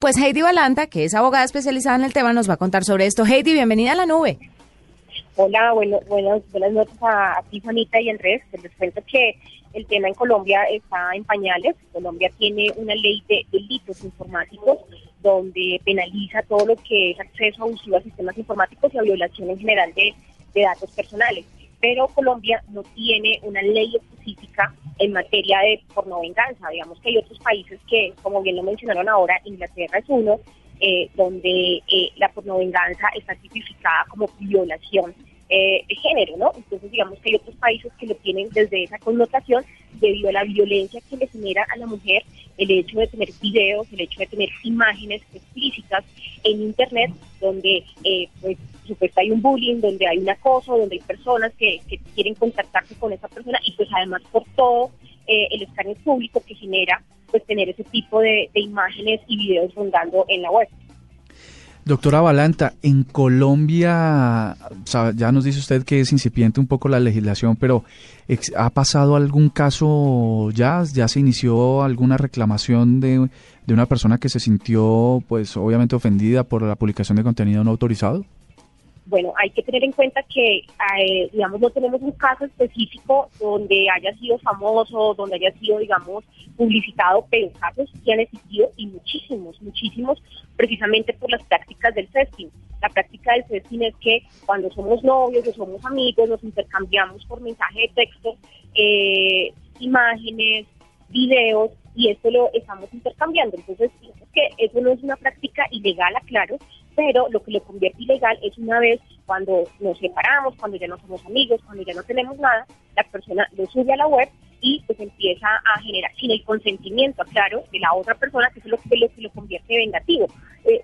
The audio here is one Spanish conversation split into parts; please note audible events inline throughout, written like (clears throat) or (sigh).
Pues Heidi Balanta, que es abogada especializada en el tema, nos va a contar sobre esto. Heidi, bienvenida a la nube. Hola, bueno, buenas, buenas noches a, ti, Juanita y Andrés. Les cuento que el tema en Colombia está en pañales. Colombia tiene una ley de delitos informáticos donde penaliza todo lo que es acceso abusivo a sistemas informáticos y a violación en general de, de datos personales. Pero Colombia no tiene una ley específica en materia de pornovenganza. Digamos que hay otros países que, como bien lo mencionaron ahora, Inglaterra es uno, eh, donde eh, la pornovenganza está tipificada como violación eh, de género, ¿no? Entonces, digamos que hay otros países que lo tienen desde esa connotación debido a la violencia que le genera a la mujer el hecho de tener videos, el hecho de tener imágenes explícitas en Internet, donde eh, pues supuesto hay un bullying, donde hay un acoso, donde hay personas que, que quieren contactarse con esa persona y pues además por todo eh, el escáner público que genera pues tener ese tipo de, imágenes y videos rondando en la web. Doctora Balanta, en Colombia, ya nos dice usted que es incipiente un poco la legislación, pero ¿ha pasado algún caso ya? ¿Ya se inició alguna reclamación de, de una persona que se sintió, pues obviamente ofendida por la publicación de contenido no autorizado? Bueno, hay que tener en cuenta que, eh, digamos, no tenemos un caso específico donde haya sido famoso, donde haya sido, digamos, publicitado, pero casos sí han existido y muchísimos, muchísimos, precisamente por las prácticas del sexting. La práctica del sexting es que cuando somos novios o somos amigos, nos intercambiamos por mensaje de texto, eh, imágenes, videos, y esto lo estamos intercambiando. Entonces, que eso no es una práctica ilegal, aclaro, pero lo que lo convierte ilegal es una vez cuando nos separamos, cuando ya no somos amigos, cuando ya no tenemos nada, la persona lo sube a la web y pues empieza a generar, sin el consentimiento, claro, de la otra persona, que es lo que lo, que lo convierte vengativo. Eh,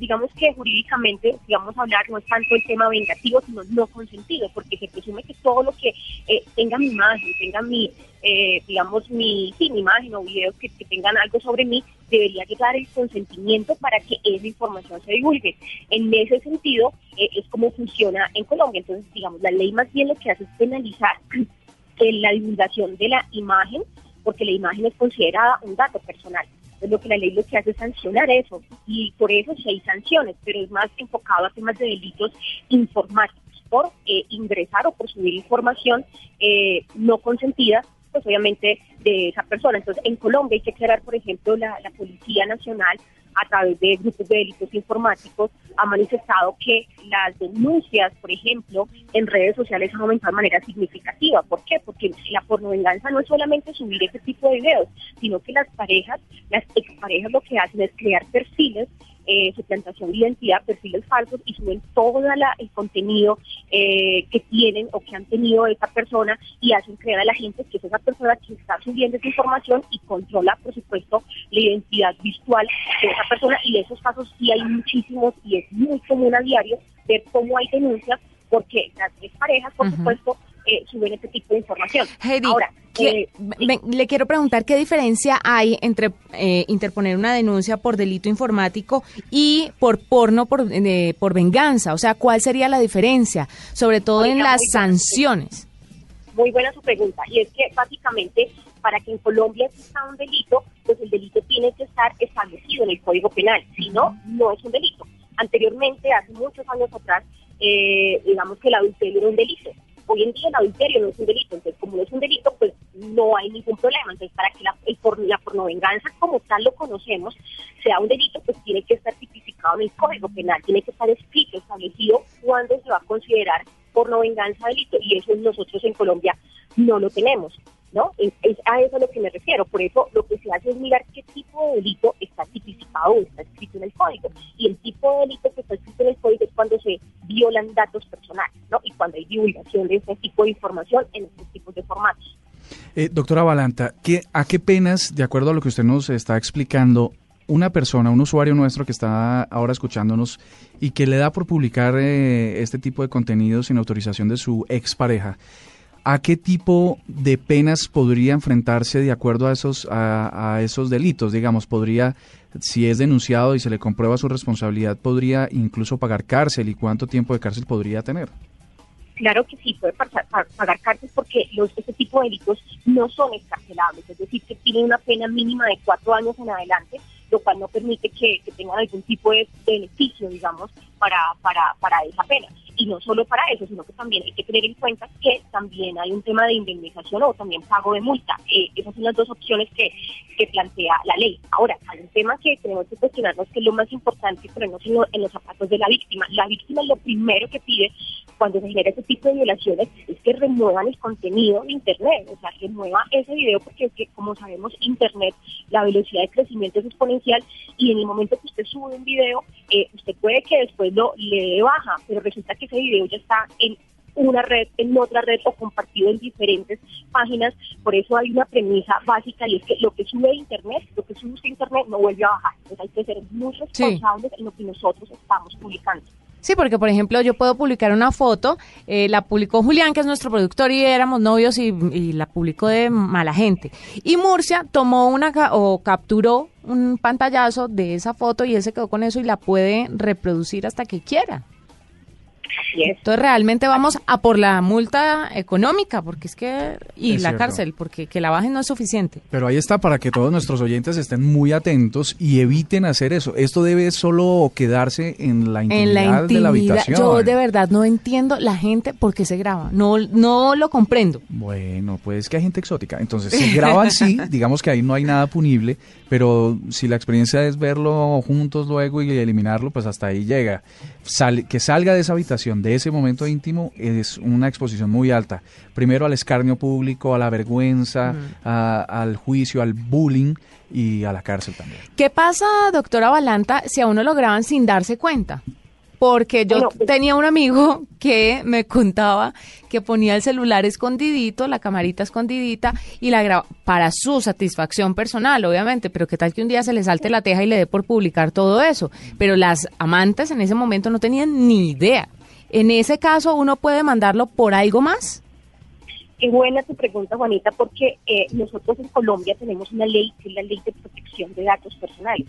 digamos que jurídicamente, digamos hablar, no es tanto el tema vengativo, sino no consentido, porque se presume que todo lo que eh, tenga mi imagen, tenga mi, eh, digamos, mi, mi imagen o videos que, tengan algo sobre mí, debería llegar el consentimiento para que esa información se divulgue. En ese sentido, es como funciona en Colombia. Entonces, digamos, la ley más bien lo que hace es penalizar (clears throat) en la divulgación de la imagen, porque la imagen es considerada un dato personal. Entonces, lo que la ley lo que hace es sancionar eso, y por eso sí hay sanciones, pero es más enfocado a temas de delitos informáticos, por eh, ingresar o por subir información eh, no consentida, pues obviamente de esa persona. Entonces, en Colombia hay que aclarar, por ejemplo, la, la Policía Nacional a través de grupos de delitos informáticos, ha manifestado que las denuncias, por ejemplo, en redes sociales han aumentado de manera significativa. ¿Por qué? Porque la pornovenganza no es solamente subir ese tipo de videos, sino que las parejas, las exparejas lo que hacen es crear perfiles eh, suplantación de identidad, perfiles falsos y suben todo el contenido eh, que tienen o que han tenido esa persona y hacen creer a la gente que es esa persona que está subiendo esa información y controla, por supuesto, la identidad visual de esa persona. Y de esos casos sí hay muchísimos y es muy común a diario ver cómo hay denuncias porque las tres parejas, por supuesto, eh, suben este tipo de información. Ahora, eh, le quiero preguntar qué diferencia hay entre eh, interponer una denuncia por delito informático y por porno por, por venganza. O sea, ¿cuál sería la diferencia? Sobre todo en las sanciones. Muy buena su pregunta. Y es que básicamente para que en Colombia exista un delito, pues el delito tiene que estar establecido en el Código Penal. Si no, no es un delito. Anteriormente, hace muchos años atrás, digamos que el adulterio era un delito Hoy en día el adulterio no es un delito, entonces como no es un delito, pues no hay ningún problema. Entonces para que la, el por, la pornovenganza como tal lo conocemos sea un delito, pues tiene que estar tipificado en el Código Penal, tiene que estar escrito, establecido cuándo se va a considerar pornovenganza delito y eso nosotros en Colombia no lo tenemos. ¿No? Es, a eso a lo que me refiero. Por eso lo que se hace es mirar qué tipo de delito está tipificado o está escrito en el código. Y el tipo de delito que está escrito en el código es cuando se violan datos personales, ¿no? Y cuando hay divulgación de este tipo de información en estos tipos de formatos. Eh, doctora Valanta, ¿qué, ¿a qué penas, de acuerdo a lo que usted nos está explicando, una persona, un usuario nuestro que está ahora escuchándonos y que le da por publicar eh, este tipo de contenido sin autorización de su expareja, ¿a qué tipo de penas podría enfrentarse de acuerdo a esos, a, esos delitos? Digamos, podría, si es denunciado y se le comprueba su responsabilidad, podría incluso pagar cárcel y cuánto tiempo de cárcel podría tener. Claro que sí, puede pagar, cárcel porque los, tipo de delitos no son escarcelables, es decir, que tienen una pena mínima de cuatro años en adelante, lo cual no permite que, tengan algún tipo de beneficio, digamos, para esa pena. Y no solo para eso, sino que también hay que tener en cuenta que también hay un tema de indemnización o también pago de multa. Eh, esas son las dos opciones que, plantea la ley. Ahora, hay un tema que tenemos que cuestionarnos que es lo más importante, pero no sino en los zapatos de la víctima. La víctima lo primero que pide cuando se genera ese tipo de violaciones es que remuevan el contenido de Internet, o sea, que remueva ese video porque es que, como sabemos, Internet, la velocidad de crecimiento es exponencial y en el momento que usted sube un video, eh, usted puede que después lo le dé baja, pero resulta que ese video ya está en una red, en otra red o compartido en diferentes páginas. Por eso hay una premisa básica y es que lo que sube a Internet, lo que sube a Internet no vuelve a bajar. Entonces hay que ser muy responsables en lo que nosotros estamos publicando. Sí, porque por ejemplo yo puedo publicar una foto, eh, la publicó Julián, que es nuestro productor, y éramos novios y, y, la publicó de mala gente. Y Murcia tomó una o capturó un pantallazo de esa foto y él se quedó con eso y la puede reproducir hasta que quiera. Entonces realmente vamos a por la multa económica, porque es que y la cárcel, porque que la bajen no es suficiente. Pero ahí está para que todos nuestros oyentes estén muy atentos y eviten hacer eso. Esto debe solo quedarse en la intimidad, de la habitación. Yo de verdad no entiendo la gente por qué se graba. No no lo comprendo. Bueno, pues que hay gente exótica. Entonces, se graban (laughs) sí, digamos que ahí no hay nada punible, pero si la experiencia es verlo juntos luego y eliminarlo, pues hasta ahí llega. Que salga de esa habitación de ese momento íntimo es una exposición muy alta. Primero al escarnio público, a la vergüenza, al juicio, al bullying y a la cárcel también. ¿Qué pasa, doctora Balanta, si a uno lo graban sin darse cuenta? Porque yo pues tenía un amigo (laughs) que me contaba que ponía el celular escondidito, la camarita escondidita y la grababa para su satisfacción personal, obviamente, pero qué tal que un día se le salte la teja y le dé por publicar todo eso. Pero las amantes en ese momento no tenían ni idea. En ese caso, ¿uno puede mandarlo por algo más? Qué buena tu pregunta, Juanita, porque eh, nosotros en Colombia tenemos una ley que es la ley de protección de datos personales.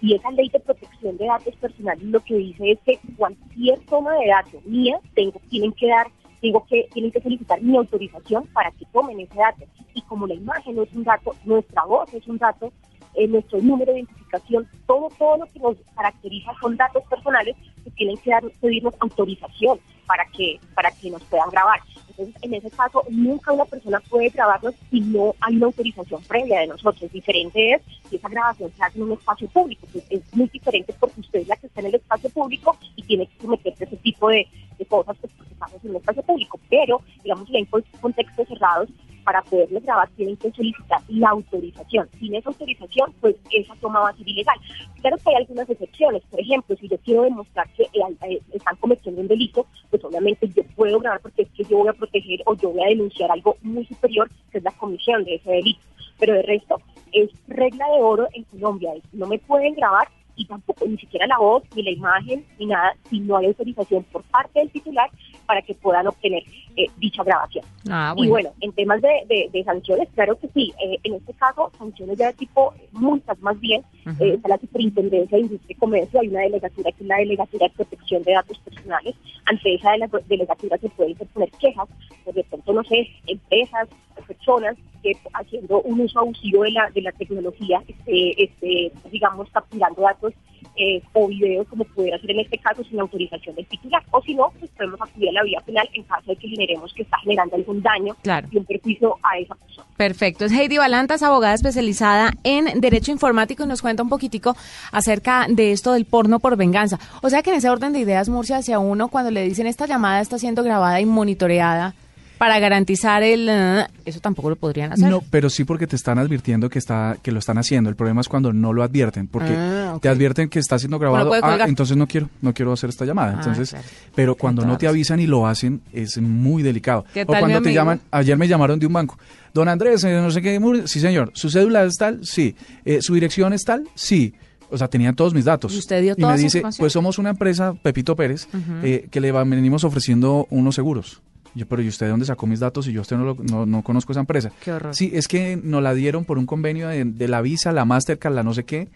Y esa ley de protección de datos personales lo que dice es que cualquier toma de datos mía tengo, tienen que dar, tengo que, tienen que solicitar mi autorización para que tomen ese dato. Y como la imagen no es un dato, nuestra voz es un dato, eh, nuestro número de identificación, todo, todo lo que nos caracteriza son datos personales, tienen que dar, pedirnos autorización para que, para que nos puedan grabar. Entonces, en ese caso, nunca una persona puede grabarnos si no hay una autorización previa de nosotros. Diferente es si esa grabación se hace en un espacio público. Pues es muy diferente porque usted es la que está en el espacio público y tiene que someterse a ese tipo de, cosas pues, porque estamos en un espacio público. Pero, digamos, en contextos cerrados, para poderles grabar tienen que solicitar la autorización. Sin esa autorización, pues esa toma va a ser ilegal. Claro que hay algunas excepciones. Por ejemplo, si yo quiero demostrar que eh, eh, están cometiendo un delito, pues obviamente yo puedo grabar porque es que yo voy a proteger o yo voy a denunciar algo muy superior, que es la comisión de ese delito. Pero de resto, es regla de oro en Colombia. No me pueden grabar y tampoco ni siquiera la voz, ni la imagen, ni nada, si no hay autorización por parte del titular para que puedan obtener eh, dicha grabación. Ah, y bueno, en temas de, sanciones, claro que sí, eh, en este caso, sanciones ya de tipo multas más bien, eh, está la Superintendencia de Industria y Comercio, hay una delegatura que es la Delegatura de Protección de Datos Personales, ante esa delegatura se pueden interponer quejas, por de pronto, no sé, empresas, personas que haciendo un uso abusivo de la, de la tecnología, este, este, digamos, capturando datos eh, o videos como pudiera ser en este caso sin autorización del titular. O si no, pues podemos acudir a la vía penal en caso de que generemos que está generando algún daño y un perjuicio a esa persona. Perfecto. Es Heidi Balantas, abogada especializada en Derecho Informático y nos cuenta un poquitico acerca de esto del porno por venganza. O sea que en ese orden de ideas, Murcia, hacia uno cuando le dicen esta llamada está siendo grabada y monitoreada, para garantizar el eh, eso tampoco lo podrían hacer. No, pero sí porque te están advirtiendo que está que lo están haciendo. El problema es cuando no lo advierten, porque ah, te advierten que está siendo grabado. ah, entonces no quiero, no quiero hacer esta llamada. Ah, entonces, pero cuando no te avisan y lo hacen es muy delicado. o cuando te llaman, ayer me llamaron de un banco. Don Andrés, eh, no sé qué, sí señor, su cédula es tal, sí, eh, su dirección es tal, sí. O sea, tenían todos mis datos. ¿Y usted dio y me dice, pues somos una empresa, Pepito Pérez, que le venimos ofreciendo unos seguros. Yo, pero ¿y usted de dónde sacó mis datos y yo usted no, no, no, conozco esa empresa? Qué horror. Sí, es que nos la dieron por un convenio de, la Visa, la Mastercard, la no sé qué,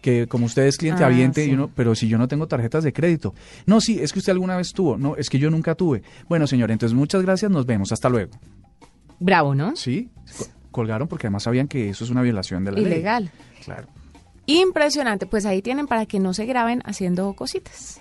que como usted es cliente ah, y uno, pero si yo no tengo tarjetas de crédito. No, sí, es que usted alguna vez tuvo. No, es que yo nunca tuve. Bueno, señor, entonces muchas gracias, nos vemos. Hasta luego. Bravo, ¿no? Sí, colgaron porque además sabían que eso es una violación de la ley. Ilegal. Claro. Impresionante, pues ahí tienen para que no se graben haciendo cositas.